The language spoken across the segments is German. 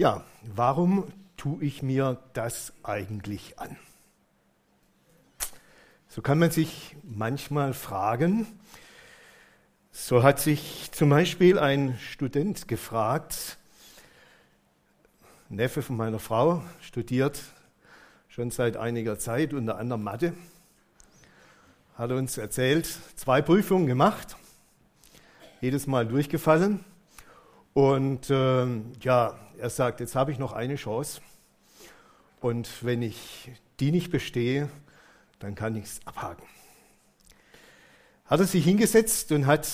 Ja, warum tue ich mir das eigentlich an? So kann man sich manchmal fragen. So hat sich zum Beispiel ein Student gefragt, Neffe von meiner Frau, studiert schon seit einiger Zeit unter anderem Mathe, hat uns erzählt, zwei Prüfungen gemacht, jedes Mal durchgefallen. Und äh, ja, er sagt, jetzt habe ich noch eine Chance. Und wenn ich die nicht bestehe, dann kann ich es abhaken. Hat er sich hingesetzt und hat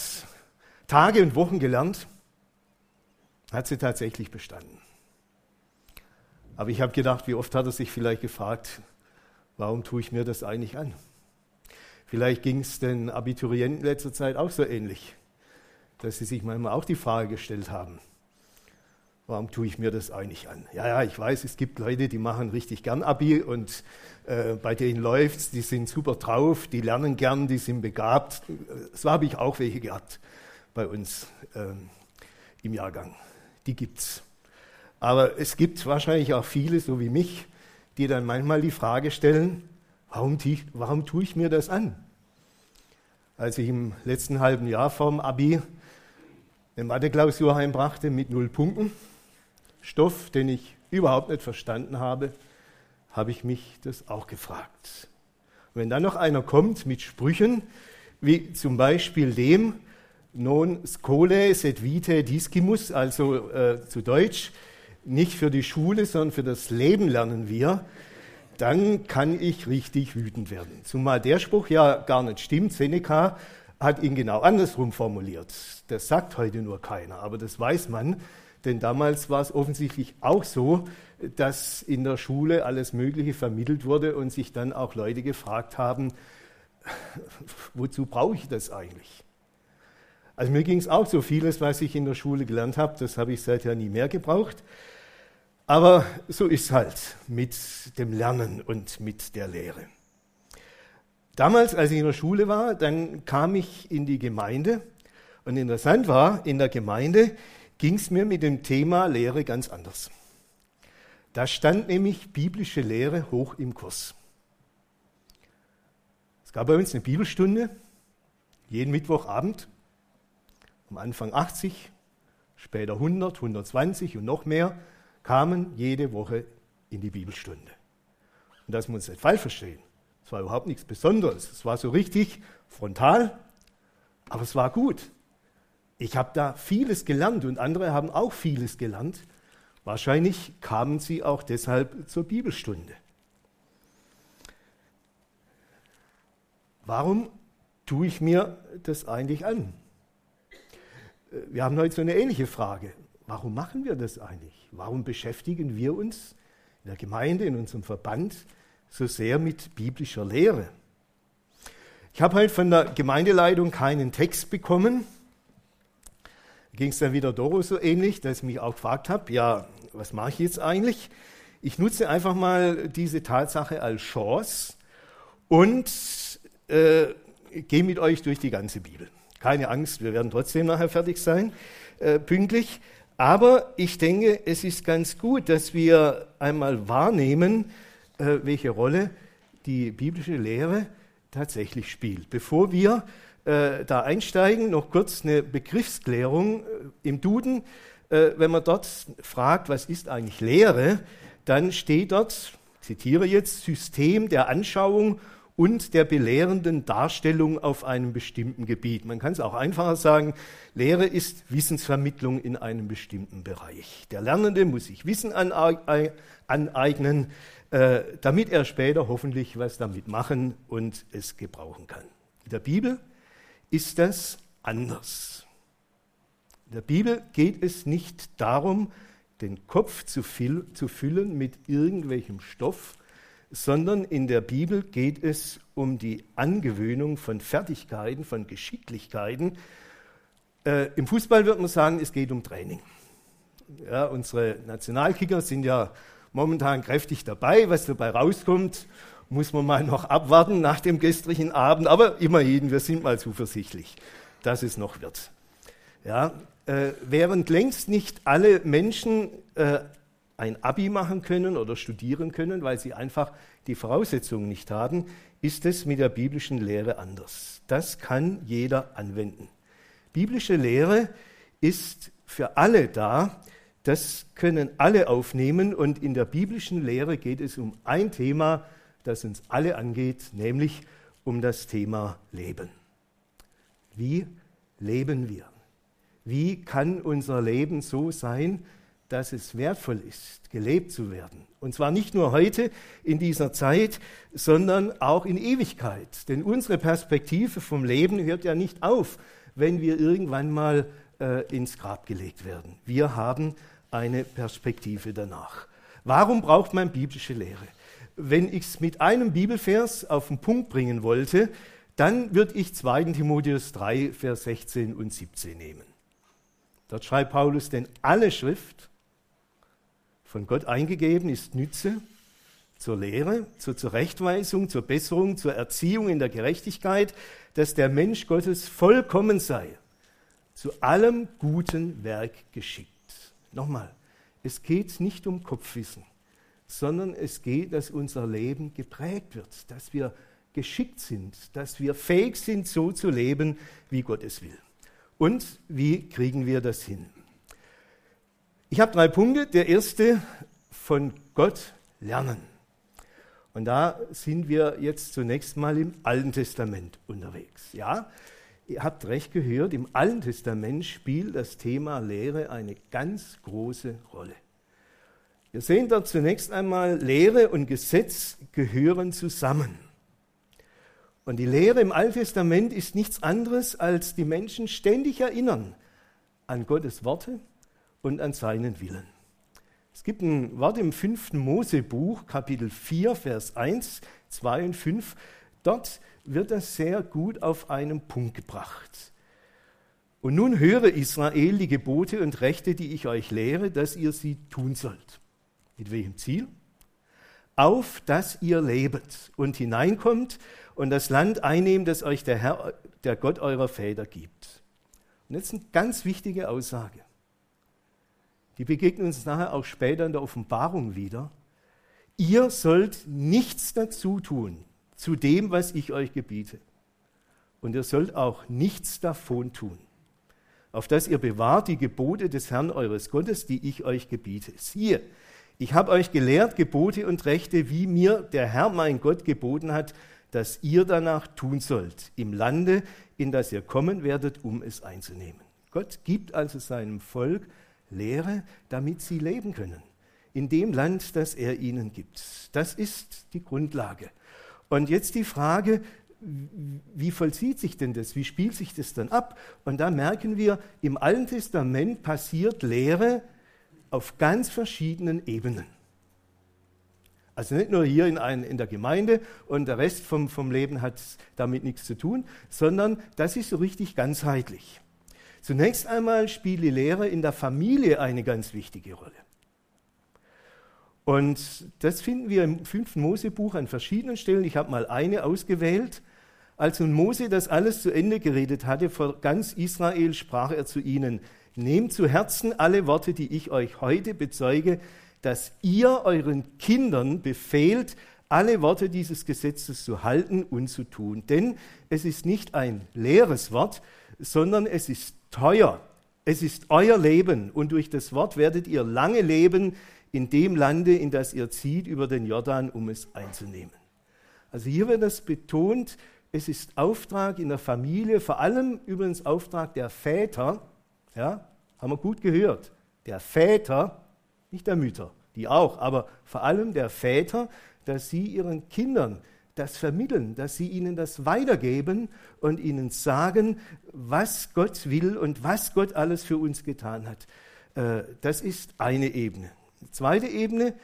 Tage und Wochen gelernt, hat sie tatsächlich bestanden. Aber ich habe gedacht, wie oft hat er sich vielleicht gefragt, warum tue ich mir das eigentlich an? Vielleicht ging es den Abiturienten letzter Zeit auch so ähnlich, dass sie sich manchmal auch die Frage gestellt haben, warum tue ich mir das eigentlich an? Ja, ja, ich weiß, es gibt Leute, die machen richtig gern Abi und äh, bei denen läuft es, die sind super drauf, die lernen gern, die sind begabt. So habe ich auch welche gehabt bei uns ähm, im Jahrgang. Die gibt es. Aber es gibt wahrscheinlich auch viele, so wie mich, die dann manchmal die Frage stellen, warum, warum tue ich mir das an? Als ich im letzten halben Jahr vorm Abi eine Mathe-Klausur heimbrachte mit null Punkten, Stoff, den ich überhaupt nicht verstanden habe, habe ich mich das auch gefragt. Und wenn dann noch einer kommt mit Sprüchen, wie zum Beispiel dem, non scole sed vitae discimus, also äh, zu Deutsch, nicht für die Schule, sondern für das Leben lernen wir, dann kann ich richtig wütend werden. Zumal der Spruch ja gar nicht stimmt. Seneca hat ihn genau andersrum formuliert. Das sagt heute nur keiner, aber das weiß man, denn damals war es offensichtlich auch so, dass in der Schule alles Mögliche vermittelt wurde und sich dann auch Leute gefragt haben, wozu brauche ich das eigentlich? Also mir ging es auch so vieles, was ich in der Schule gelernt habe, das habe ich seither nie mehr gebraucht. Aber so ist halt mit dem Lernen und mit der Lehre. Damals, als ich in der Schule war, dann kam ich in die Gemeinde und interessant war, in der Gemeinde ging es mir mit dem Thema Lehre ganz anders. Da stand nämlich biblische Lehre hoch im Kurs. Es gab bei uns eine Bibelstunde, jeden Mittwochabend, am Anfang 80, später 100, 120 und noch mehr kamen jede Woche in die Bibelstunde. Und dass wir uns nicht falsch verstehen, es war überhaupt nichts Besonderes. Es war so richtig frontal, aber es war gut. Ich habe da vieles gelernt und andere haben auch vieles gelernt. Wahrscheinlich kamen sie auch deshalb zur Bibelstunde. Warum tue ich mir das eigentlich an? Wir haben heute so eine ähnliche Frage. Warum machen wir das eigentlich? Warum beschäftigen wir uns in der Gemeinde, in unserem Verband so sehr mit biblischer Lehre? Ich habe halt von der Gemeindeleitung keinen Text bekommen. Ging es dann wieder Doro so ähnlich, dass ich mich auch gefragt habe, ja, was mache ich jetzt eigentlich? Ich nutze einfach mal diese Tatsache als Chance und äh, gehe mit euch durch die ganze Bibel. Keine Angst, wir werden trotzdem nachher fertig sein, äh, pünktlich. Aber ich denke, es ist ganz gut, dass wir einmal wahrnehmen, äh, welche Rolle die biblische Lehre tatsächlich spielt. Bevor wir äh, da einsteigen, noch kurz eine Begriffsklärung äh, im Duden. wenn man dort fragt, was ist eigentlich Lehre, dann steht dort, zitiere jetzt, System der Anschauung und der belehrenden Darstellung auf einem bestimmten Gebiet. Man kann es auch einfacher sagen, Lehre ist Wissensvermittlung in einem bestimmten Bereich. Der Lernende muss sich Wissen aneignen, äh, damit er später hoffentlich was damit machen und es gebrauchen kann. In der Bibel ist das anders. In der Bibel geht es nicht darum, den Kopf zu, füllen mit irgendwelchem Stoff, sondern in der Bibel geht es um die Angewöhnung von Fertigkeiten, von Geschicklichkeiten. Äh, Im Fußball würde man sagen, es geht um Training. Ja, unsere Nationalkicker sind ja momentan kräftig dabei. Was dabei rauskommt, muss man mal noch abwarten nach dem gestrigen Abend. Aber immerhin, wir sind mal zuversichtlich, dass es noch wird. Ja, äh, während längst nicht alle Menschen äh, ein Abi machen können oder studieren können, weil sie einfach die Voraussetzungen nicht haben, ist es mit der biblischen Lehre anders. Das kann jeder anwenden. Biblische Lehre ist für alle da, das können alle aufnehmen und in der biblischen Lehre geht es um ein Thema, das uns alle angeht, nämlich um das Thema Leben. Wie leben wir? Wie kann unser Leben so sein, dass es wertvoll ist, gelebt zu werden? Und zwar nicht nur heute in dieser Zeit, sondern auch in Ewigkeit. Denn unsere Perspektive vom Leben hört ja nicht auf, wenn wir irgendwann mal äh, ins Grab gelegt werden. Wir haben eine Perspektive danach. Warum braucht man biblische Lehre? Wenn ich es mit einem Bibelvers auf den Punkt bringen wollte, dann würde ich 2. Timotheus 3, Vers 16 und 17 nehmen. Dort schreibt Paulus, denn alle Schrift von Gott eingegeben ist Nütze zur Lehre, zur Zurechtweisung, zur Besserung, zur Erziehung in der Gerechtigkeit, dass der Mensch Gottes vollkommen sei, zu allem guten Werk geschickt. Nochmal, es geht nicht um Kopfwissen, sondern es geht, dass unser Leben geprägt wird, dass wir geschickt sind, dass wir fähig sind, so zu leben, wie Gott es will. Und wie kriegen wir das hin? Ich habe drei Punkte. Der erste, von Gott lernen. Und da sind wir jetzt zunächst mal im Alten Testament unterwegs. Ja, ihr habt recht gehört, im Alten Testament spielt das Thema Lehre eine ganz große Rolle. Wir sehen dort zunächst einmal, Lehre und Gesetz gehören zusammen. Und die Lehre im Alten Testament ist nichts anderes, als die Menschen ständig erinnern an Gottes Worte und an seinen Willen. Es gibt ein Wort im fünften Mosebuch, Kapitel 4, Vers 1, 2 und 5. Dort wird das sehr gut auf einen Punkt gebracht. Und nun höre Israel die Gebote und Rechte, die ich euch lehre, dass ihr sie tun sollt. Mit welchem Ziel? Auf dass ihr lebet und hineinkommt und das Land einnehmt, das euch der Herr, der Gott eurer Väter gibt. Und jetzt eine ganz wichtige Aussage. Die begegnen uns nachher auch später in der Offenbarung wieder. Ihr sollt nichts dazu tun zu dem, was ich euch gebiete. Und ihr sollt auch nichts davon tun, auf dass ihr bewahrt die Gebote des Herrn eures Gottes, die ich euch gebiete. Siehe, ich habe euch gelehrt Gebote und Rechte, wie mir der Herr mein Gott geboten hat, dass ihr danach tun sollt, im Lande, in das ihr kommen werdet, um es einzunehmen. Gott gibt also seinem Volk Lehre, damit sie leben können. In dem Land, das er ihnen gibt. Das ist die Grundlage. Und jetzt die Frage, wie vollzieht sich denn das? Wie spielt sich das dann ab? Und da merken wir, im Alten Testament passiert Lehre auf ganz verschiedenen Ebenen. Also nicht nur hier in, ein, in der Gemeinde und der Rest vom, vom Leben hat damit nichts zu tun, sondern das ist so richtig ganzheitlich. Zunächst einmal spielt die Lehre in der Familie eine ganz wichtige Rolle. Und das finden wir im fünften Mosebuch an verschiedenen Stellen. Ich habe mal eine ausgewählt. Als nun Mose das alles zu Ende geredet hatte vor ganz Israel, sprach er zu ihnen, nehmt zu Herzen alle Worte, die ich euch heute bezeuge, dass ihr euren Kindern befehlt, alle Worte dieses Gesetzes zu halten und zu tun. Denn es ist nicht ein leeres Wort, sondern es ist teuer. Es ist euer Leben und durch das Wort werdet ihr lange leben in dem Lande, in das ihr zieht, über den Jordan, um es einzunehmen. Also hier wird das betont, es ist Auftrag in der Familie, vor allem übrigens Auftrag der Väter, ja, haben wir gut gehört, der Väter, nicht der Mütter, die auch, aber vor allem der Väter, dass sie ihren Kindern das vermitteln, dass sie ihnen das weitergeben und ihnen sagen, was Gott will und was Gott alles für uns getan hat. Äh, das ist eine Ebene. Die zweite Ebene,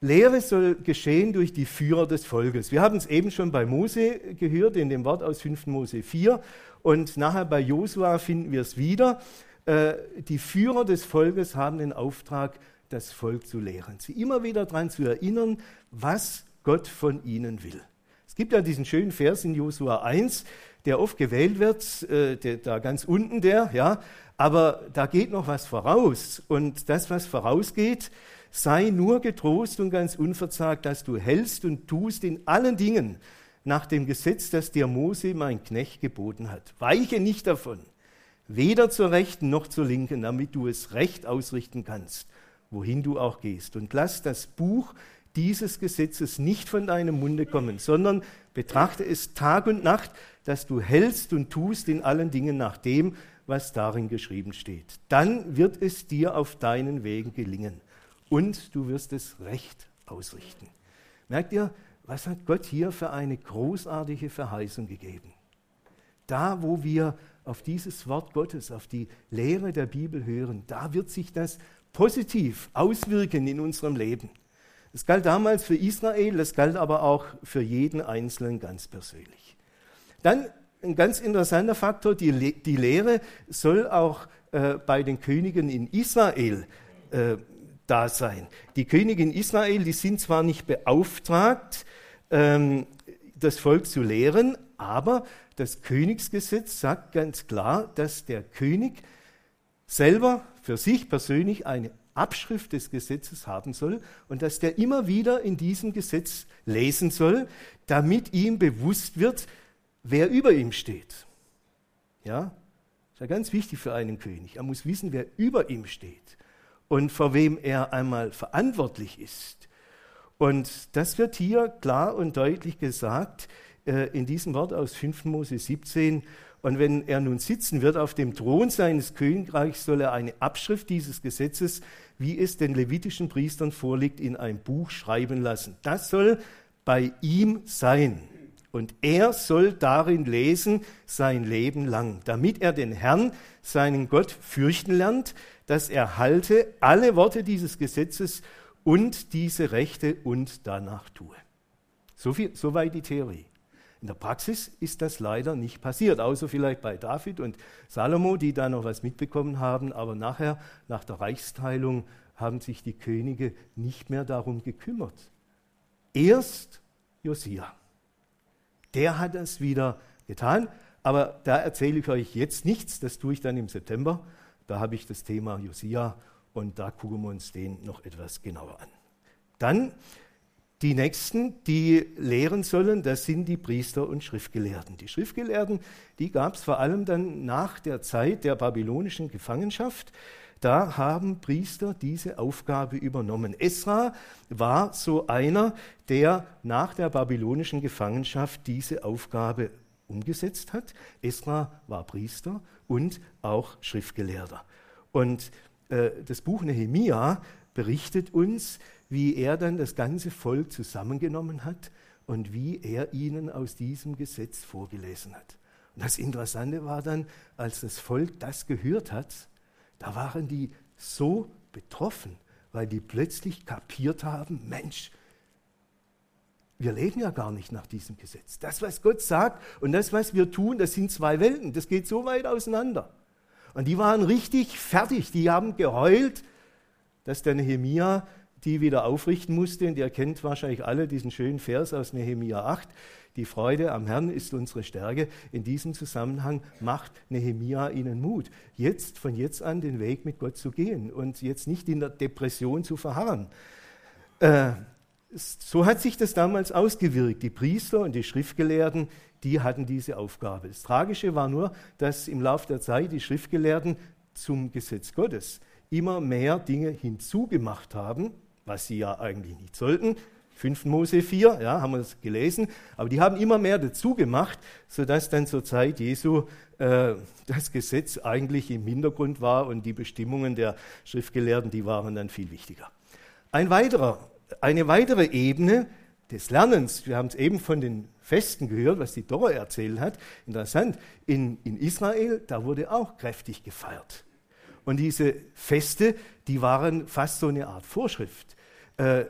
Lehre soll geschehen durch die Führer des Volkes. Wir haben es eben schon bei Mose gehört, in dem Wort aus 5. Mose 4. Und nachher bei Josua finden wir es wieder. Äh, die Führer des Volkes haben den Auftrag, das Volk zu lehren, sie immer wieder daran zu erinnern, was Gott von ihnen will. Es gibt ja diesen schönen Vers in Josua 1, der oft gewählt wird, äh, der, da ganz unten der, ja, aber da geht noch was voraus. Und das, was vorausgeht, sei nur getrost und ganz unverzagt, dass du hältst und tust in allen Dingen nach dem Gesetz, das dir Mose, mein Knecht, geboten hat. Weiche nicht davon, weder zur Rechten noch zur Linken, damit du es recht ausrichten kannst, wohin du auch gehst. Und lass das Buch dieses Gesetzes nicht von deinem Munde kommen, sondern betrachte es Tag und Nacht, dass du hältst und tust in allen Dingen nach dem, was darin geschrieben steht. Dann wird es dir auf deinen Wegen gelingen und du wirst es recht ausrichten. Merkt ihr, was hat Gott hier für eine großartige Verheißung gegeben? Da, wo wir auf dieses Wort Gottes, auf die Lehre der Bibel hören, da wird sich das positiv auswirken in unserem Leben. Das galt damals für Israel, das galt aber auch für jeden Einzelnen ganz persönlich. Dann ein ganz interessanter Faktor, die, die Lehre soll auch äh, bei den Königen in Israel äh, da sein. Die Könige in Israel, die sind zwar nicht beauftragt, ähm, das Volk zu lehren, aber das Königsgesetz sagt ganz klar, dass der König selber für sich persönlich eine Abschrift des Gesetzes haben soll und dass der immer wieder in diesem Gesetz lesen soll, damit ihm bewusst wird, wer über ihm steht. Ja, ist ja ganz wichtig für einen König. Er muss wissen, wer über ihm steht und vor wem er einmal verantwortlich ist. Und das wird hier klar und deutlich gesagt äh, in diesem Wort aus 5. Mose 17. Und wenn er nun sitzen wird auf dem Thron seines Königreichs, soll er eine Abschrift dieses Gesetzes, wie es den levitischen Priestern vorliegt, in ein Buch schreiben lassen. Das soll bei ihm sein. Und er soll darin lesen sein Leben lang, damit er den Herrn, seinen Gott, fürchten lernt, dass er halte alle Worte dieses Gesetzes und diese Rechte und danach tue. So viel, soweit die Theorie. In der Praxis ist das leider nicht passiert, außer vielleicht bei David und Salomo, die da noch was mitbekommen haben, aber nachher, nach der Reichsteilung, haben sich die Könige nicht mehr darum gekümmert. Erst Josia der hat es wieder getan. Aber da erzähle ich euch jetzt nichts, das tue ich dann im September. Da habe ich das Thema Josia und da gucken wir uns den noch etwas genauer an. Dann die nächsten, die lehren sollen, das sind die Priester und Schriftgelehrten. Die Schriftgelehrten, die gab es vor allem dann nach der Zeit der babylonischen Gefangenschaft da haben Priester diese Aufgabe übernommen. Esra war so einer, der nach der babylonischen Gefangenschaft diese Aufgabe umgesetzt hat. Esra war Priester und auch Schriftgelehrter. Und äh, das Buch Nehemia berichtet uns, wie er dann das ganze Volk zusammengenommen hat und wie er ihnen aus diesem Gesetz vorgelesen hat. Und das Interessante war dann, als das Volk das gehört hat, da waren die so betroffen, weil die plötzlich kapiert haben, Mensch, wir leben ja gar nicht nach diesem Gesetz. Das, was Gott sagt und das, was wir tun, das sind zwei Welten. Das geht so weit auseinander. Und die waren richtig fertig. Die haben geheult, dass der Nehemia die wieder aufrichten musste. Und ihr kennt wahrscheinlich alle diesen schönen Vers aus Nehemia 8. Die Freude am Herrn ist unsere Stärke. In diesem Zusammenhang macht Nehemia ihnen Mut, jetzt von jetzt an den Weg mit Gott zu gehen und jetzt nicht in der Depression zu verharren. Äh, so hat sich das damals ausgewirkt. Die Priester und die Schriftgelehrten, die hatten diese Aufgabe. Das Tragische war nur, dass im Laufe der Zeit die Schriftgelehrten zum Gesetz Gottes immer mehr Dinge hinzugemacht haben, was sie ja eigentlich nicht sollten. 5. Mose 4, ja, haben wir das gelesen. Aber die haben immer mehr dazu gemacht, sodass dann zur Zeit Jesu äh, das Gesetz eigentlich im Hintergrund war und die Bestimmungen der Schriftgelehrten, die waren dann viel wichtiger. Ein weiterer, eine weitere Ebene des Lernens, wir haben es eben von den Festen gehört, was die Dora erzählt hat. Interessant, in, in Israel, da wurde auch kräftig gefeiert. Und diese Feste, die waren fast so eine Art Vorschrift. Äh,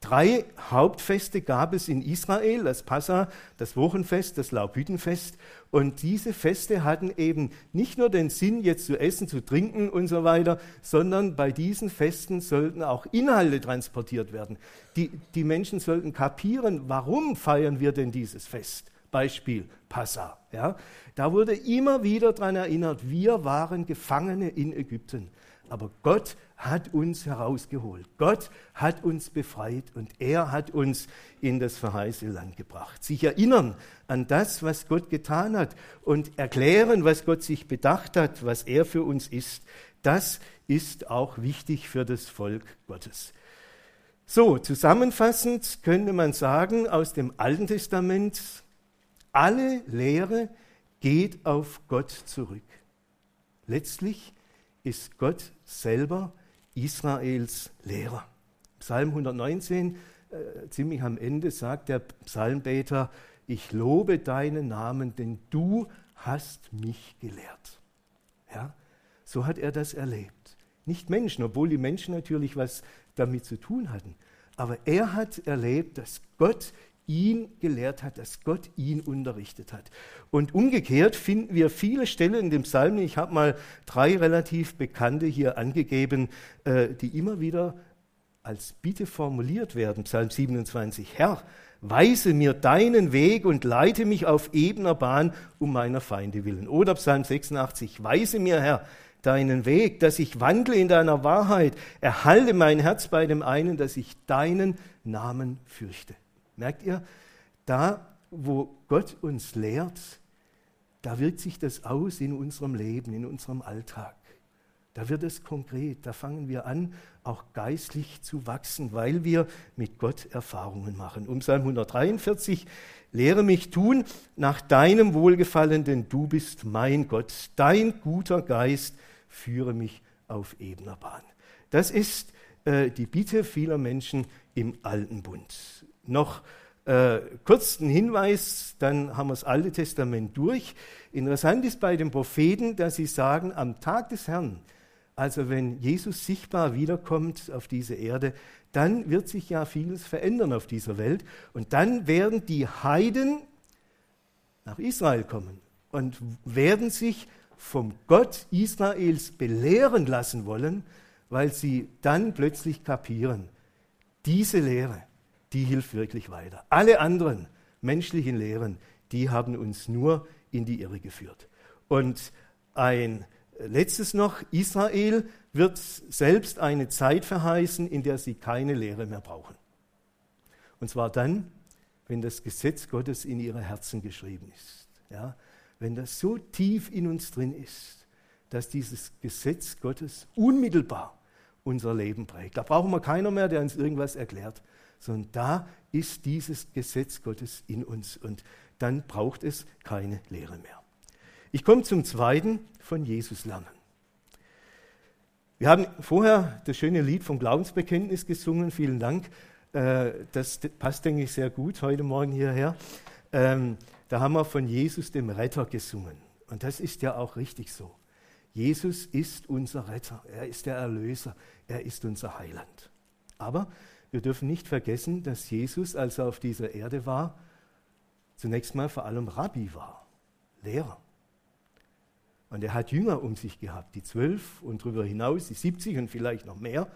Drei Hauptfeste gab es in Israel, das Passa, das Wochenfest, das Laubhüttenfest. Und diese Feste hatten eben nicht nur den Sinn, jetzt zu essen, zu trinken und so weiter, sondern bei diesen Festen sollten auch Inhalte transportiert werden. Die, die Menschen sollten kapieren, warum feiern wir denn dieses Fest? Beispiel Passa. Ja? Da wurde immer wieder daran erinnert, wir waren Gefangene in Ägypten. Aber Gott hat uns herausgeholt. Gott hat uns befreit und er hat uns in das verheißene Land gebracht. Sich erinnern an das, was Gott getan hat und erklären, was Gott sich bedacht hat, was er für uns ist, das ist auch wichtig für das Volk Gottes. So, zusammenfassend könnte man sagen, aus dem Alten Testament, alle Lehre geht auf Gott zurück. Letztlich ist Gott selber Israels Lehrer. Psalm 119, äh, ziemlich am Ende, sagt der Psalmbeter, ich lobe deinen Namen, denn du hast mich gelehrt. Ja, so hat er das erlebt. Nicht Menschen, obwohl die Menschen natürlich was damit zu tun hatten. Aber er hat erlebt, dass Gott ihn gelehrt hat, dass Gott ihn unterrichtet hat. Und umgekehrt finden wir viele Stellen in dem Psalm, ich habe mal drei relativ bekannte hier angegeben, äh, die immer wieder als Bitte formuliert werden. Psalm 27, Herr, weise mir deinen Weg und leite mich auf ebener Bahn um meiner Feinde willen. Oder Psalm 86, weise mir, Herr, deinen Weg, dass ich wandle in deiner Wahrheit, erhalte mein Herz bei dem einen, dass ich deinen Namen fürchte. Merkt ihr, da, wo Gott uns lehrt, da wirkt sich das aus in unserem Leben, in unserem Alltag. Da wird es konkret, da fangen wir an, auch geistlich zu wachsen, weil wir mit Gott Erfahrungen machen. Um Psalm 143, lehre mich tun nach deinem Wohlgefallen, denn du bist mein Gott. Dein guter Geist führe mich auf ebener Bahn. Das ist äh, die Bitte vieler Menschen im Alten Bund noch äh, kurz einen Hinweis, dann haben wir das Alte Testament durch. Interessant ist bei den Propheten, dass sie sagen, am Tag des Herrn, also wenn Jesus sichtbar wiederkommt auf diese Erde, dann wird sich ja vieles verändern auf dieser Welt. Und dann werden die Heiden nach Israel kommen und werden sich vom Gott Israels belehren lassen wollen, weil sie dann plötzlich kapieren, diese Lehre, die hilft wirklich weiter. Alle anderen menschlichen Lehren, die haben uns nur in die Irre geführt. Und ein letztes noch, Israel wird selbst eine Zeit verheißen, in der sie keine Lehre mehr brauchen. Und zwar dann, wenn das Gesetz Gottes in ihre Herzen geschrieben ist. Ja? Wenn das so tief in uns drin ist, dass dieses Gesetz Gottes unmittelbar unser Leben prägt. Da brauchen wir keiner mehr, der uns irgendwas erklärt, sondern da ist dieses Gesetz Gottes in uns und dann braucht es keine Lehre mehr. Ich komme zum zweiten, von Jesus lernen. Wir haben vorher das schöne Lied vom Glaubensbekenntnis gesungen, vielen Dank. Äh, das passt, denke ich, sehr gut heute Morgen hierher. Ähm, da haben wir von Jesus, dem Retter, gesungen. Und das ist ja auch richtig so. Jesus ist unser Retter, er ist der Erlöser, er ist unser Heiland. Aber wir dürfen nicht vergessen, dass Jesus, als er auf dieser Erde war, zunächst mal vor allem Rabbi war, Lehrer. Und er hat Jünger um sich gehabt, die zwölf und darüber hinaus die 70 und vielleicht noch mehr.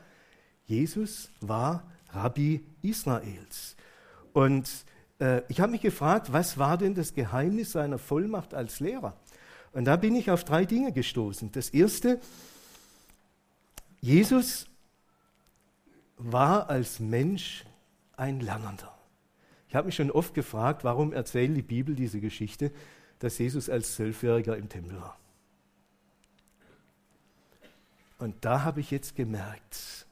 Jesus war Rabbi Israels. Und äh, ich habe mich gefragt, was war denn das Geheimnis seiner Vollmacht als Lehrer? Und da bin ich auf drei Dinge gestoßen. Das erste, Jesus war als Mensch ein Lernender. Ich habe mich schon oft gefragt, warum erzählt die Bibel diese Geschichte, dass Jesus als Zwölfjähriger im Tempel war. Und da habe ich jetzt gemerkt,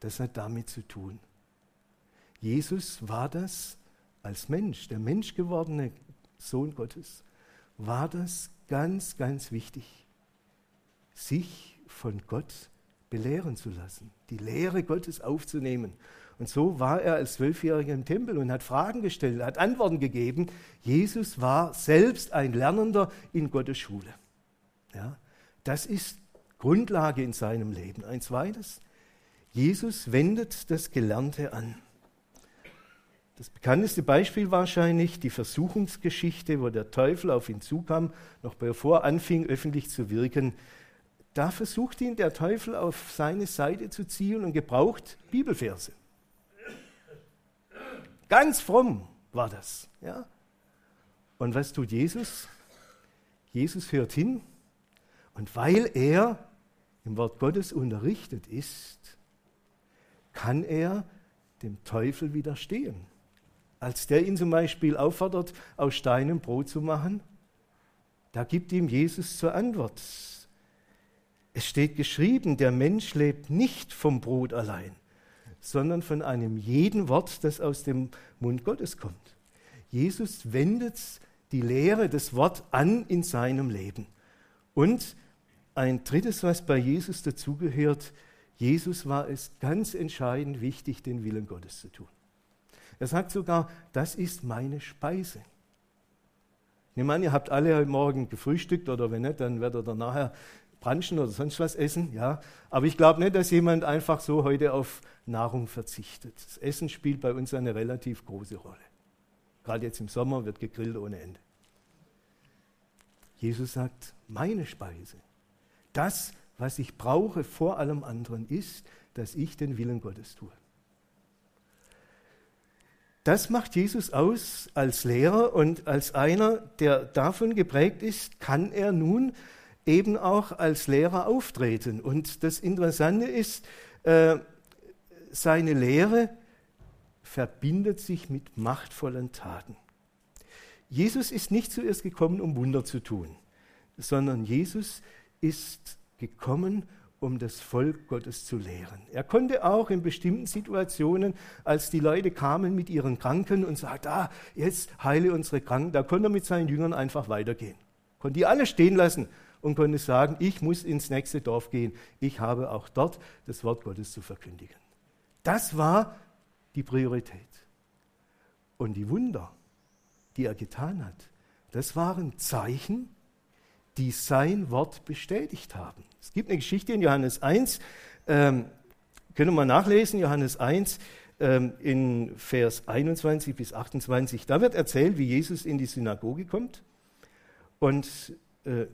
das hat damit zu tun. Jesus war das als Mensch, der menschgewordene Sohn Gottes, war das ganz, ganz wichtig, sich von Gott zu belehren zu lassen, die Lehre Gottes aufzunehmen. Und so war er als Zwölfjähriger im Tempel und hat Fragen gestellt, hat Antworten gegeben. Jesus war selbst ein Lernender in Gottes Schule. Ja, das ist Grundlage in seinem Leben. Ein zweites, Jesus wendet das Gelernte an. Das bekannteste Beispiel wahrscheinlich die Versuchungsgeschichte, wo der Teufel auf ihn zukam, noch bevor er anfing, öffentlich zu wirken. Da versucht ihn der Teufel auf seine Seite zu ziehen und gebraucht Bibelverse. Ganz fromm war das. Ja? Und was tut Jesus? Jesus hört hin und weil er im Wort Gottes unterrichtet ist, kann er dem Teufel widerstehen. Als der ihn zum Beispiel auffordert, aus Steinen Brot zu machen, da gibt ihm Jesus zur Antwort. Es steht geschrieben, der Mensch lebt nicht vom Brot allein, sondern von einem jeden Wort, das aus dem Mund Gottes kommt. Jesus wendet die Lehre, das Wort an in seinem Leben. Und ein drittes, was bei Jesus dazugehört, Jesus war es ganz entscheidend wichtig, den Willen Gottes zu tun. Er sagt sogar, das ist meine Speise. Ich an, ihr habt alle heute Morgen gefrühstückt oder wenn nicht, dann werdet ihr nachher Branchen oder sonst was essen. Ja. Aber ich glaube nicht, dass jemand einfach so heute auf Nahrung verzichtet. Das Essen spielt bei uns eine relativ große Rolle. Gerade jetzt im Sommer wird gegrillt ohne Ende. Jesus sagt, meine Speise, das, was ich brauche vor allem anderen, ist, dass ich den Willen Gottes tue. Das macht Jesus aus als Lehrer und als einer, der davon geprägt ist, kann er nun eben auch als Lehrer auftreten. Und das Interessante ist, äh, seine Lehre verbindet sich mit machtvollen Taten. Jesus ist nicht zuerst gekommen, um Wunder zu tun, sondern Jesus ist gekommen, um das Volk Gottes zu lehren. Er konnte auch in bestimmten Situationen, als die Leute kamen mit ihren Kranken und sagten, ah, jetzt heile unsere Kranken, da konnte er mit seinen Jüngern einfach weitergehen. Konnte die alle stehen lassen und konnte sagen, ich muss ins nächste Dorf gehen. Ich habe auch dort das Wort Gottes zu verkündigen. Das war die Priorität. Und die Wunder, die er getan hat, das waren Zeichen, die sein Wort bestätigt haben. Es gibt eine Geschichte in Johannes 1, ähm, können wir nachlesen, Johannes 1 ähm, in Vers 21 bis 28. Da wird erzählt, wie Jesus in die Synagoge kommt und äh,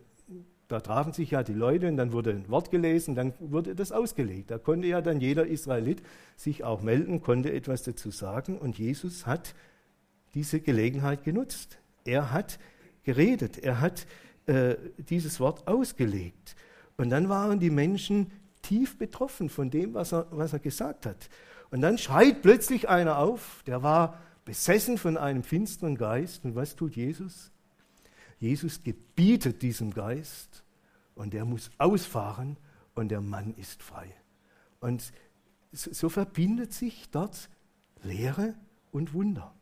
da trafen sich ja die Leute und dann wurde ein Wort gelesen, dann wurde das ausgelegt. Da konnte ja dann jeder Israelit sich auch melden, konnte etwas dazu sagen und Jesus hat diese Gelegenheit genutzt. Er hat geredet, er hat äh, dieses Wort ausgelegt. Und dann waren die Menschen tief betroffen von dem, was er, was er gesagt hat. Und dann schreit plötzlich einer auf, der war besessen von einem finsteren Geist. Und was tut Jesus? Jesus gebietet diesem Geist und der muss ausfahren und der Mann ist frei. Und so, verbindet sich dort Lehre und Wunder.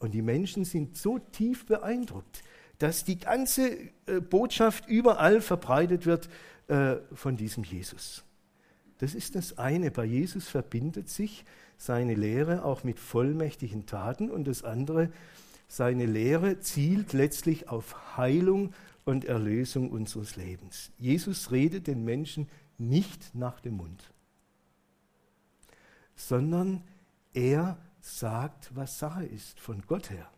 Und die Menschen sind so tief beeindruckt dass die ganze äh, Botschaft überall verbreitet wird äh, von diesem Jesus. Das ist das eine. Bei Jesus verbindet sich seine Lehre auch mit vollmächtigen Taten und das andere, seine Lehre zielt letztlich auf Heilung und Erlösung unseres Lebens. Jesus redet den Menschen nicht nach dem Mund, sondern er sagt, was Sache ist von Gott her.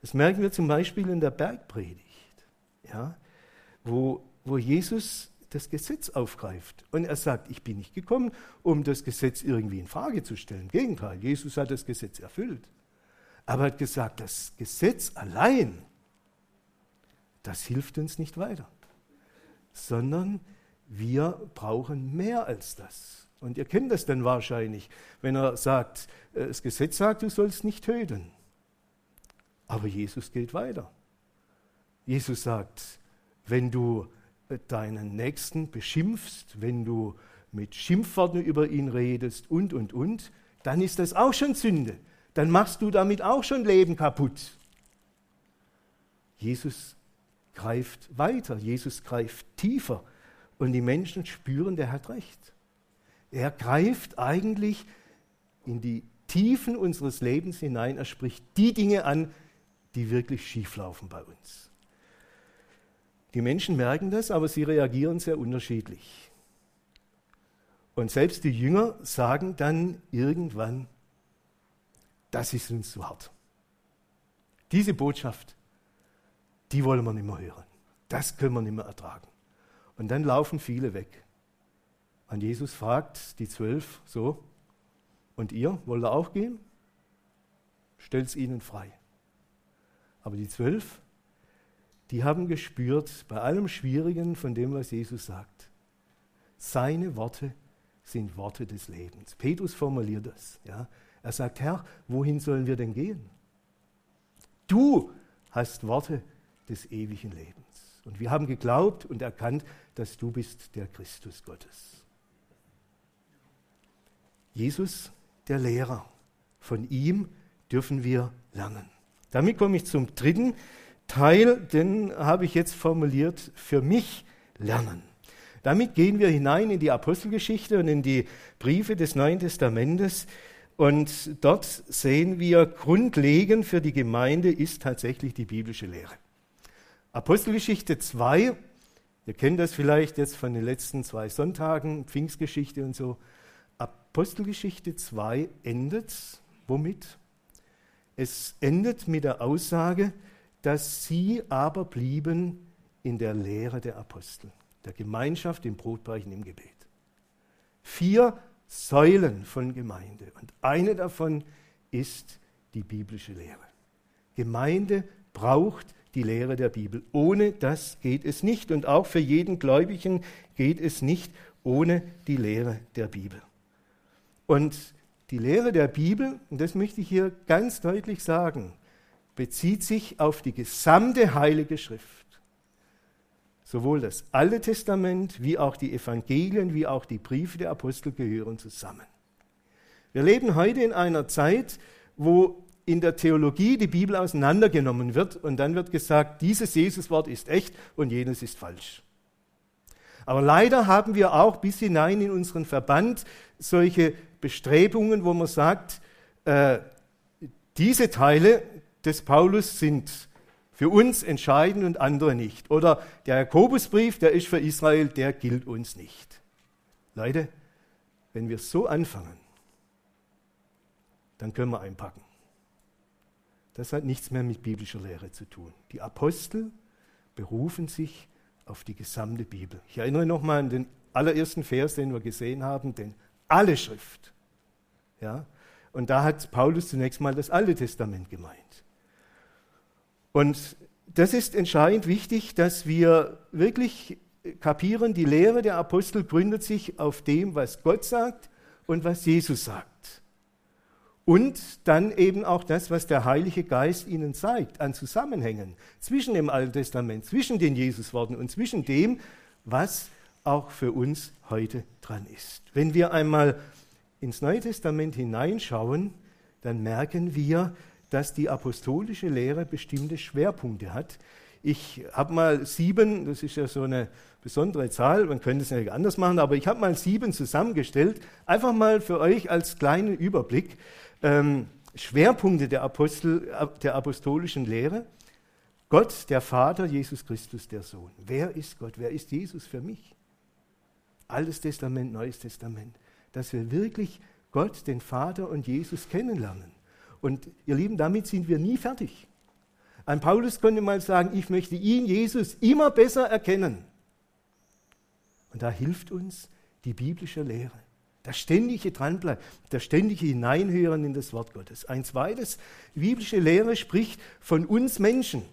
Das merken wir zum Beispiel in der Bergpredigt, ja, wo, wo Jesus das Gesetz aufgreift. Und er sagt, ich bin nicht gekommen, um das Gesetz irgendwie in Frage zu stellen. Im Gegenteil, Jesus hat das Gesetz erfüllt. Aber er hat gesagt, das Gesetz allein, das hilft uns nicht weiter, sondern wir brauchen mehr als das. Und ihr kennt das dann wahrscheinlich, wenn er sagt, äh, das Gesetz sagt, du sollst nicht töten. Aber Jesus geht weiter. Jesus sagt, wenn du deinen Nächsten beschimpfst, wenn du mit Schimpfworten über ihn redest und, und, und, dann ist das auch schon Sünde. Dann machst du damit auch schon Leben kaputt. Jesus greift weiter, Jesus greift tiefer und die Menschen spüren, der hat recht. Er greift eigentlich in die Tiefen unseres Lebens hinein, er spricht die Dinge an, die wirklich schief laufen bei uns. Die Menschen merken das, aber sie reagieren sehr unterschiedlich. Und selbst die Jünger sagen dann irgendwann, das ist uns zu hart. Diese Botschaft, die wollen wir nicht mehr hören. Das können wir nicht mehr ertragen. Und dann laufen viele weg. Und Jesus fragt die zwölf so, und ihr, wollt ihr auch gehen? Stellt es ihnen frei. Aber die zwölf, die haben gespürt, bei allem Schwierigen von dem, was Jesus sagt, seine Worte sind Worte des Lebens. Petrus formuliert das. Ja? Er sagt, Herr, wohin sollen wir denn gehen? Du hast Worte des ewigen Lebens. Und wir haben geglaubt und erkannt, dass du bist der Christus Gottes. Jesus, der Lehrer. Von ihm dürfen wir lernen. Damit komme ich zum dritten Teil, den habe ich jetzt formuliert, für mich lernen. Damit gehen wir hinein in die Apostelgeschichte und in die Briefe des Neuen Testamentes. Und dort sehen wir, grundlegend für die Gemeinde ist tatsächlich die biblische Lehre. Apostelgeschichte 2, ihr kennt das vielleicht jetzt von den letzten zwei Sonntagen, Pfingstgeschichte und so. Apostelgeschichte 2 endet womit? Es endet mit der Aussage, dass sie aber blieben in der Lehre der Apostel, der Gemeinschaft, im Brotbrechen, im Gebet. Vier Säulen von Gemeinde und eine davon ist die biblische Lehre. Gemeinde braucht die Lehre der Bibel. Ohne das geht es nicht und auch für jeden Gläubigen geht es nicht ohne die Lehre der Bibel. Und die Lehre der Bibel, und das möchte ich hier ganz deutlich sagen, bezieht sich auf die gesamte Heilige Schrift. Sowohl das Alte Testament wie auch die Evangelien wie auch die Briefe der Apostel gehören zusammen. Wir leben heute in einer Zeit, wo in der Theologie die Bibel auseinandergenommen wird und dann wird gesagt, dieses Jesuswort ist echt und jenes ist falsch. Aber leider haben wir auch bis hinein in unseren Verband solche Bestrebungen, wo man sagt, äh, diese Teile des Paulus sind für uns entscheidend und andere nicht. Oder der Jakobusbrief, der ist für Israel, der gilt uns nicht. Leute, wenn wir so anfangen, dann können wir einpacken. Das hat nichts mehr mit biblischer Lehre zu tun. Die Apostel berufen sich auf die gesamte Bibel. Ich erinnere nochmal an den allerersten Vers, den wir gesehen haben, denn alle Schrift. Ja? Und da hat Paulus zunächst mal das Alte Testament gemeint. Und das ist entscheidend wichtig, dass wir wirklich kapieren, die Lehre der Apostel gründet sich auf dem, was Gott sagt und was Jesus sagt. Und dann eben auch das, was der Heilige Geist ihnen zeigt, an Zusammenhängen zwischen dem Alten Testament, zwischen den Jesusworten und zwischen dem, was auch für uns heute dran ist. Wenn wir einmal ins Neue Testament hineinschauen, dann merken wir, dass die apostolische Lehre bestimmte Schwerpunkte hat. Ich habe mal sieben, das ist ja so eine besondere Zahl, man könnte es natürlich anders machen, aber ich habe mal sieben zusammengestellt, einfach mal für euch als kleinen Überblick ähm, Schwerpunkte der, Apostel, der apostolischen Lehre. Gott, der Vater, Jesus Christus, der Sohn. Wer ist Gott? Wer ist Jesus für mich? Altes Testament, Neues Testament. Dass wir wirklich Gott, den Vater und Jesus kennenlernen. Und ihr Lieben, damit sind wir nie fertig. An Paulus konnte mal sagen, ich möchte ihn, Jesus, immer besser erkennen. Und da hilft uns die biblische Lehre. Das ständige Dranbleiben, das ständige Hineinhören in das Wort Gottes. Ein zweites, die biblische Lehre spricht von uns Menschen.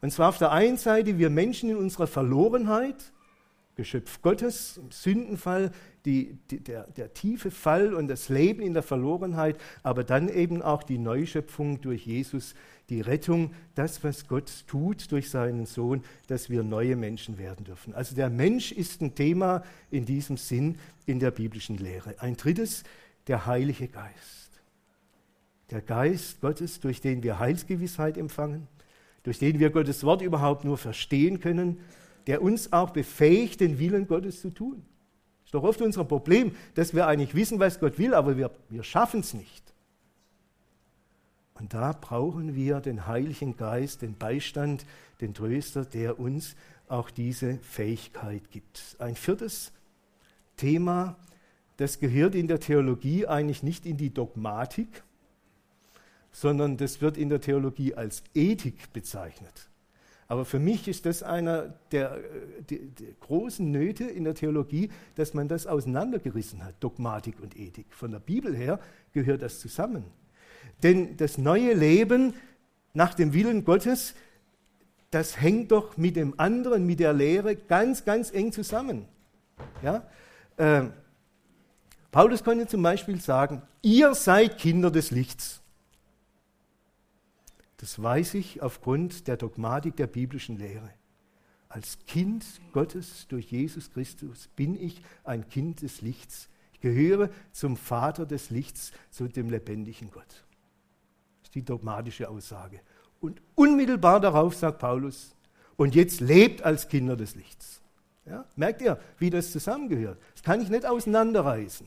Und zwar auf der einen Seite wir Menschen in unserer Verlorenheit, Geschöpf Gottes, im Sündenfall, die, die, der, der tiefe Fall und das Leben in der Verlorenheit, aber dann eben auch die Neuschöpfung durch Jesus, die Rettung, das, was Gott tut durch seinen Sohn, dass wir neue Menschen werden dürfen. Also der Mensch ist ein Thema in diesem Sinn in der biblischen Lehre. Ein drittes, der Heilige Geist. Der Geist Gottes, durch den wir Heilsgewissheit empfangen, durch den wir Gottes Wort überhaupt nur verstehen können, der uns auch befähigt, den Willen Gottes zu tun. Ist doch oft unser Problem, dass wir eigentlich wissen, was Gott will, aber wir, wir schaffen es nicht. Und da brauchen wir den Heiligen Geist, den Beistand, den Tröster, der uns auch diese Fähigkeit gibt. Ein viertes Thema, das gehört in der Theologie eigentlich nicht in die Dogmatik, sondern das wird in der Theologie als Ethik bezeichnet. Aber für mich ist das einer der, der, der, großen Nöte in der Theologie, dass man das auseinandergerissen hat, Dogmatik und Ethik. Von der Bibel her gehört das zusammen. Denn das neue Leben nach dem Willen Gottes, das hängt doch mit dem anderen, mit der Lehre ganz, ganz eng zusammen. Ja? Äh, Paulus konnte zum Beispiel sagen, ihr seid Kinder des Lichts. Das weiß ich aufgrund der Dogmatik der biblischen Lehre. Als Kind Gottes durch Jesus Christus bin ich ein Kind des Lichts. Ich gehöre zum Vater des Lichts, zu dem lebendigen Gott. Das ist die dogmatische Aussage. Und unmittelbar darauf sagt Paulus, und jetzt lebt als Kinder des Lichts. Ja? Merkt ihr, wie das zusammengehört? Das kann ich nicht auseinanderreißen.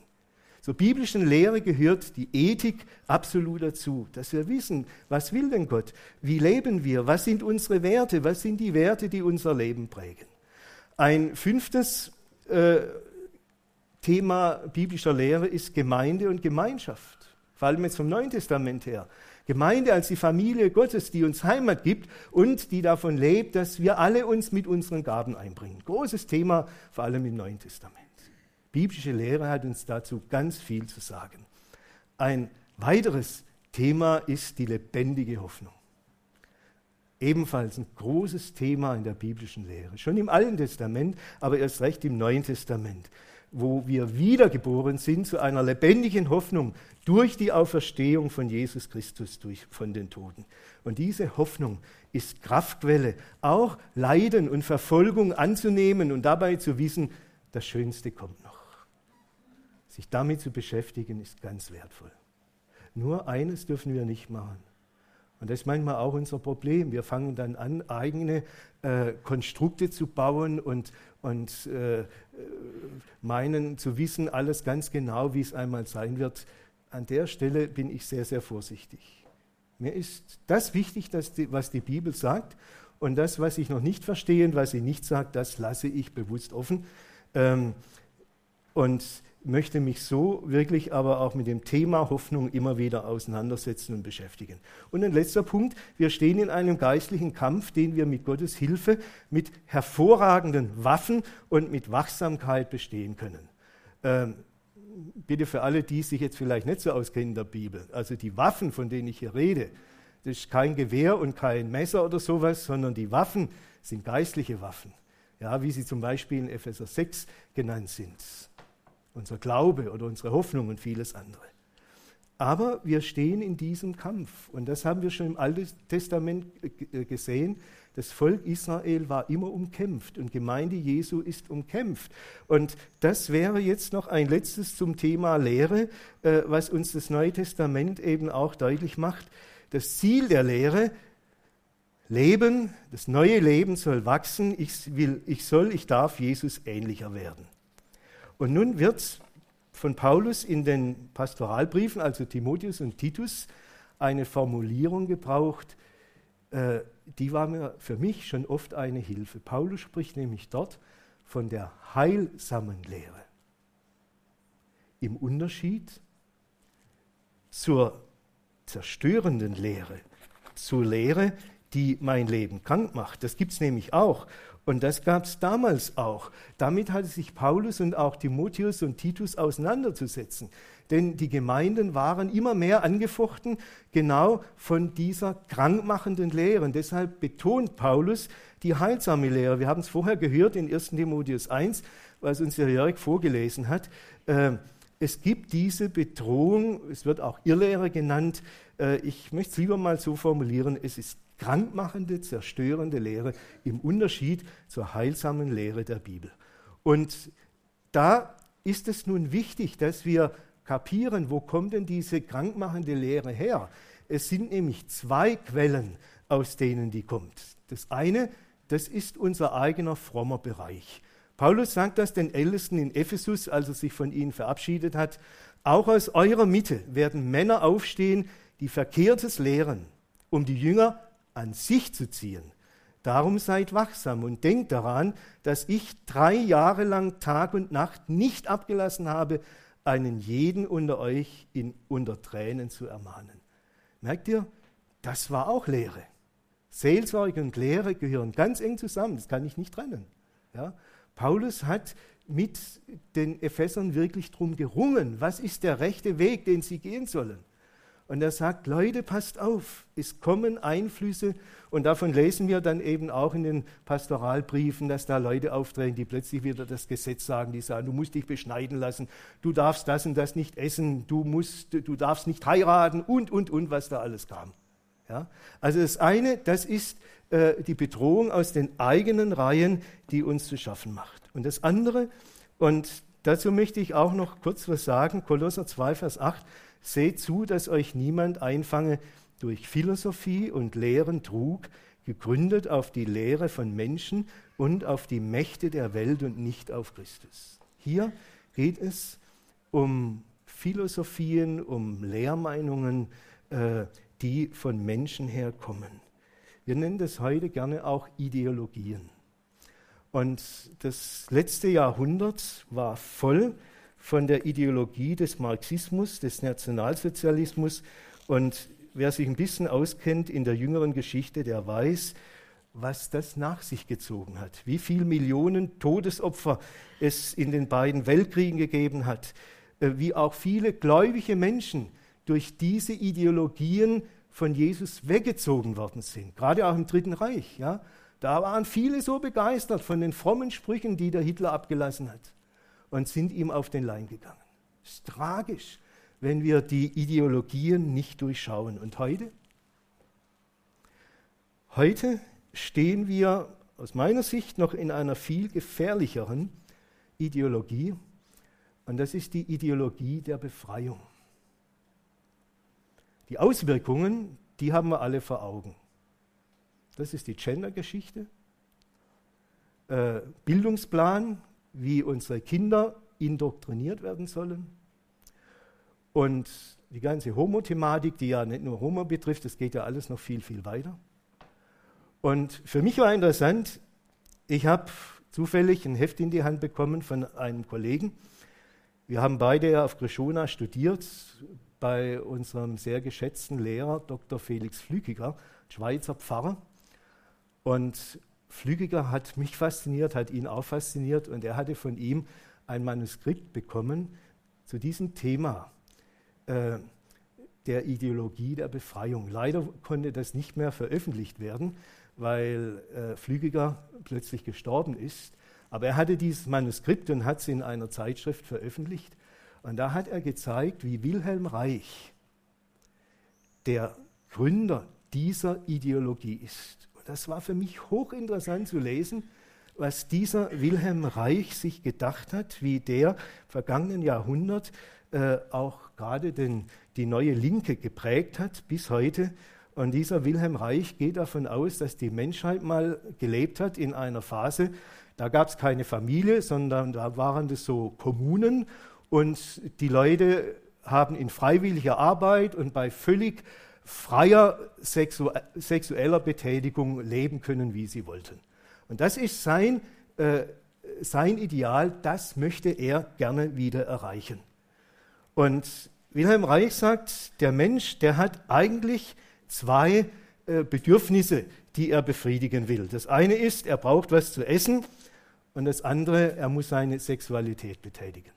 Zur biblischen Lehre gehört die Ethik absolut dazu, dass wir wissen, was will denn Gott? Wie leben wir? Was sind unsere Werte? Was sind die Werte, die unser Leben prägen? Ein fünftes äh, Thema biblischer Lehre ist Gemeinde und Gemeinschaft. Vor allem jetzt vom Neuen Testament her. Gemeinde als die Familie Gottes, die uns Heimat gibt und die davon lebt, dass wir alle uns mit unseren Gaben einbringen. Großes Thema, vor allem im Neuen Testament. Biblische Lehre hat uns dazu ganz viel zu sagen. Ein weiteres Thema ist die lebendige Hoffnung. Ebenfalls ein großes Thema in der biblischen Lehre. Schon im Alten Testament, aber erst recht im Neuen Testament, wo wir wiedergeboren sind zu einer lebendigen Hoffnung durch die Auferstehung von Jesus Christus durch, von den Toten. Und diese Hoffnung ist Kraftquelle, auch Leiden und Verfolgung anzunehmen und dabei zu wissen, das Schönste kommt noch. Sich damit zu beschäftigen, ist ganz wertvoll. Nur eines dürfen wir nicht machen. Und das ist manchmal auch unser Problem. Wir fangen dann an, eigene äh, Konstrukte zu bauen und, und äh, meinen zu wissen, alles ganz genau, wie es einmal sein wird. An der Stelle bin ich sehr, sehr vorsichtig. Mir ist das wichtig, die, was die Bibel sagt. Und das, was ich noch nicht verstehe und was sie nicht sagt, das lasse ich bewusst offen. Ähm, und möchte mich so wirklich aber auch mit dem Thema Hoffnung immer wieder auseinandersetzen und beschäftigen. Und ein letzter Punkt, wir stehen in einem geistlichen Kampf, den wir mit Gottes Hilfe, mit hervorragenden Waffen und mit Wachsamkeit bestehen können. Ähm, bitte für alle, die sich jetzt vielleicht nicht so auskennen in der Bibel, also die Waffen, von denen ich hier rede, das ist kein Gewehr und kein Messer oder sowas, sondern die Waffen sind geistliche Waffen, ja, wie sie zum Beispiel in Epheser 6 genannt sind unser Glaube oder unsere Hoffnung und vieles andere. Aber wir stehen in diesem Kampf und das haben wir schon im Alten Testament äh, gesehen. Das Volk Israel war immer umkämpft und Gemeinde Jesu ist umkämpft. Und das wäre jetzt noch ein letztes zum Thema Lehre, äh, was uns das Neue Testament eben auch deutlich macht. Das Ziel der Lehre, Leben, das neue Leben soll wachsen, ich, will, ich soll, ich darf Jesus ähnlicher werden. Und nun wird von Paulus in den Pastoralbriefen, also Timotheus und Titus, eine Formulierung gebraucht, äh, die war mir für mich schon oft eine Hilfe. Paulus spricht nämlich dort von der heilsamen Lehre. Im Unterschied zur zerstörenden Lehre, zur Lehre, die mein Leben krank macht. Das gibt es nämlich auch. Und das gab es damals auch. Damit hatte sich Paulus und auch Timotheus und Titus auseinanderzusetzen. Denn die Gemeinden waren immer mehr angefochten, genau von dieser krankmachenden Lehre. Und deshalb betont Paulus die heilsame Lehre. Wir haben es vorher gehört in 1 Timotheus 1, was uns der Jörg vorgelesen hat. Äh, es gibt diese Bedrohung, es wird auch Irrlehre genannt. Äh, ich möchte es lieber mal so formulieren, es ist krankmachende, zerstörende Lehre im Unterschied zur heilsamen Lehre der Bibel. Und da ist es nun wichtig, dass wir kapieren, wo kommt denn diese krankmachende Lehre her? Es sind nämlich zwei Quellen, aus denen die kommt. Das eine, das ist unser eigener frommer Bereich. Paulus sagt das den Ältesten in Ephesus, als er sich von ihnen verabschiedet hat. Auch aus eurer Mitte werden Männer aufstehen, die Verkehrtes lehren, um die Jünger an sich zu ziehen. Darum seid wachsam und denkt daran, dass ich drei Jahre lang Tag und Nacht nicht abgelassen habe, einen jeden unter euch in, unter Tränen zu ermahnen. Merkt ihr, das war auch Lehre. Seelsorge und Lehre gehören ganz eng zusammen, das kann ich nicht trennen. Ja? Paulus hat mit den Ephesern wirklich darum gerungen, was ist der rechte Weg, den sie gehen sollen. Und er sagt, Leute, passt auf, es kommen Einflüsse und davon lesen wir dann eben auch in den Pastoralbriefen, dass da Leute auftreten, die plötzlich wieder das Gesetz sagen, die sagen, du musst dich beschneiden lassen, du darfst das und das nicht essen, du, musst, du darfst nicht heiraten und, und, und, was da alles kam. Ja? Also das eine, das ist äh, die Bedrohung aus den eigenen Reihen, die uns zu schaffen macht. Und das andere, und dazu möchte ich auch noch kurz was sagen, Kolosser 2, Vers 8, Seht zu, dass euch niemand einfange durch Philosophie und leeren Trug, gegründet auf die Lehre von Menschen und auf die Mächte der Welt und nicht auf Christus. Hier geht es um Philosophien, um Lehrmeinungen, äh, die von Menschen herkommen. Wir nennen das heute gerne auch Ideologien. Und das letzte Jahrhundert war voll von der Ideologie des Marxismus, des Nationalsozialismus. Und wer sich ein bisschen auskennt in der jüngeren Geschichte, der weiß, was das nach sich gezogen hat, wie viele Millionen Todesopfer es in den beiden Weltkriegen gegeben hat, äh, wie auch viele gläubige Menschen durch diese Ideologien von Jesus weggezogen worden sind, gerade auch im Dritten Reich. Ja? Da waren viele so begeistert von den frommen Sprüchen, die der Hitler abgelassen hat und sind ihm auf den Leim gegangen. Es ist tragisch, wenn wir die Ideologien nicht durchschauen. Und heute? Heute stehen wir aus meiner Sicht noch in einer viel gefährlicheren Ideologie, und das ist die Ideologie der Befreiung. Die Auswirkungen, die haben wir alle vor Augen. Das ist die Gender-Geschichte. Äh, Bildungsplan wie unsere Kinder indoktriniert werden sollen. Und die ganze Homo-Thematik, die ja nicht nur Homo betrifft, das geht ja alles noch viel, viel weiter. Und für mich war interessant, ich habe zufällig ein Heft in die Hand bekommen von einem Kollegen. Wir haben beide ja auf Grishona studiert, bei unserem sehr geschätzten Lehrer Dr. Felix Flügiger, Schweizer Pfarrer. Und Flügiger hat mich fasziniert, hat ihn auch fasziniert und er hatte von ihm ein Manuskript bekommen zu diesem Thema äh, der Ideologie der Befreiung. Leider konnte das nicht mehr veröffentlicht werden, weil äh, Flügiger plötzlich gestorben ist. Aber er hatte dieses Manuskript und hat es in einer Zeitschrift veröffentlicht. Und da hat er gezeigt, wie Wilhelm Reich der Gründer dieser Ideologie ist das war für mich hochinteressant zu lesen, was dieser Wilhelm Reich sich gedacht hat, wie der vergangenen Jahrhundert äh, auch gerade den, die neue Linke geprägt hat bis heute. Und dieser Wilhelm Reich geht davon aus, dass die Menschheit mal gelebt hat in einer Phase, da gab es keine Familie, sondern da waren das so Kommunen und die Leute haben in freiwilliger Arbeit und bei völlig freier sexu sexueller Betätigung leben können, wie sie wollten. Und das ist sein, äh, sein Ideal, das möchte er gerne wieder erreichen. Und Wilhelm Reich sagt, der Mensch, der hat eigentlich zwei äh, Bedürfnisse, die er befriedigen will. Das eine ist, er braucht was zu essen und das andere, er muss seine Sexualität betätigen.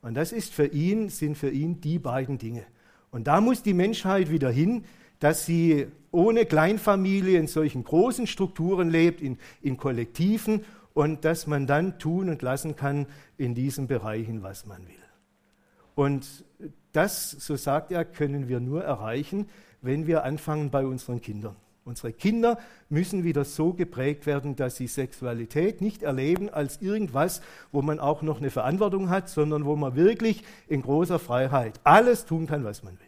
Und das ist für ihn, sind für ihn die beiden Dinge. Und da muss die Menschheit wieder hin, dass sie ohne Kleinfamilie in solchen großen Strukturen lebt, in, in Kollektiven und dass man dann tun und lassen kann in diesen Bereichen, was man will. Und das, so sagt er, können wir nur erreichen, wenn wir anfangen bei unseren Kindern. Unsere Kinder müssen wieder so geprägt werden, dass sie Sexualität nicht erleben als irgendwas, wo man auch noch eine Verantwortung hat, sondern wo man wirklich in großer Freiheit alles tun kann, was man will.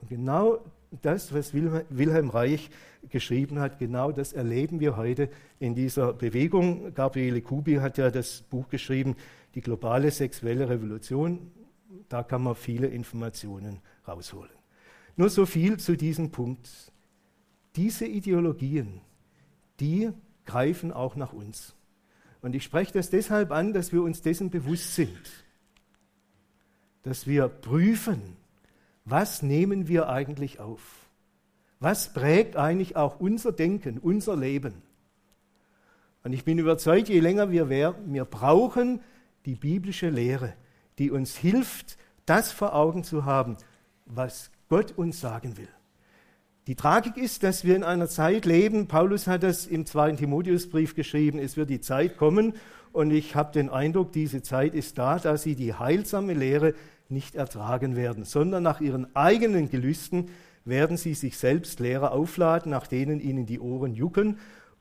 Und genau das, was Wilhelm Reich geschrieben hat, genau das erleben wir heute in dieser Bewegung. Gabriele Kubi hat ja das Buch geschrieben, Die globale sexuelle Revolution. Da kann man viele Informationen rausholen. Nur so viel zu diesem Punkt diese Ideologien, die greifen auch nach uns. Und ich spreche das deshalb an, dass wir uns dessen bewusst sind, dass wir prüfen, was nehmen wir eigentlich auf? Was prägt eigentlich auch unser Denken, unser Leben? Und ich bin überzeugt, je länger wir werden, wir brauchen die biblische Lehre, die uns hilft, das vor Augen zu haben, was Gott uns sagen will. Die Tragik ist, dass wir in einer Zeit leben, Paulus hat das im zweiten Timotheusbrief geschrieben, es wird die Zeit kommen und ich habe den Eindruck, diese Zeit ist da, da sie die heilsame Lehre nicht ertragen werden, sondern nach ihren eigenen Gelüsten werden sie sich selbst Lehrer aufladen, nach denen ihnen die Ohren jucken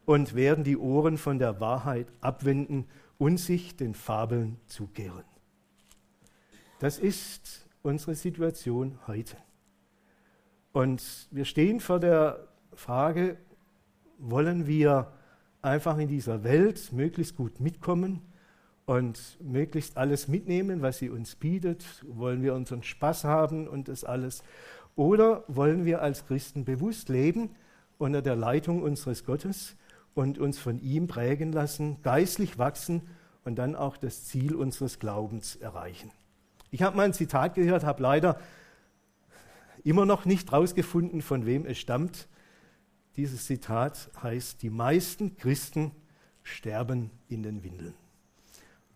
und werden die Ohren von der Wahrheit abwenden und sich den Fabeln zukehren. Das ist unsere Situation heute. Und wir stehen vor der Frage, wollen wir einfach in dieser Welt möglichst gut mitkommen und möglichst alles mitnehmen, was sie uns bietet? Wollen wir unseren Spaß haben und das alles? Oder wollen wir als Christen bewusst leben unter der Leitung unseres Gottes und uns von ihm prägen lassen, geistlich wachsen und dann auch das Ziel unseres Glaubens erreichen? Ich habe mal ein Zitat gehört, habe leider immer noch nicht herausgefunden, von wem es stammt. Dieses Zitat heißt, die meisten Christen sterben in den Windeln.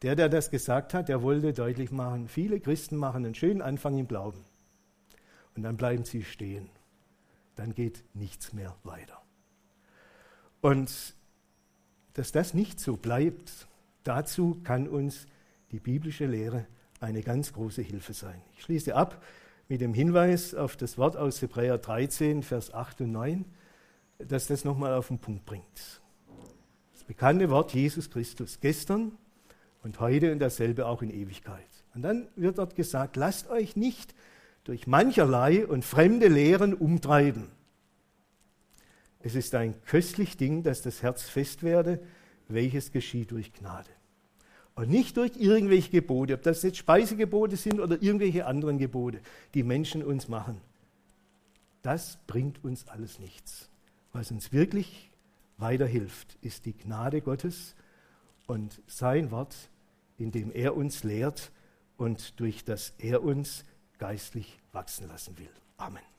Der, der das gesagt hat, der wollte deutlich machen, viele Christen machen einen schönen Anfang im Glauben. Und dann bleiben sie stehen. Dann geht nichts mehr weiter. Und dass das nicht so bleibt, dazu kann uns die biblische Lehre eine ganz große Hilfe sein. Ich schließe ab mit dem Hinweis auf das Wort aus Hebräer 13, Vers 8 und 9, dass das nochmal auf den Punkt bringt. Das bekannte Wort Jesus Christus, gestern und heute und dasselbe auch in Ewigkeit. Und dann wird dort gesagt, lasst euch nicht durch mancherlei und fremde Lehren umtreiben. Es ist ein köstlich Ding, dass das Herz fest werde, welches geschieht durch Gnade. Und nicht durch irgendwelche Gebote, ob das jetzt Speisegebote sind oder irgendwelche anderen Gebote, die Menschen uns machen. Das bringt uns alles nichts. Was uns wirklich weiterhilft, ist die Gnade Gottes und sein Wort, in dem er uns lehrt und durch das er uns geistlich wachsen lassen will. Amen.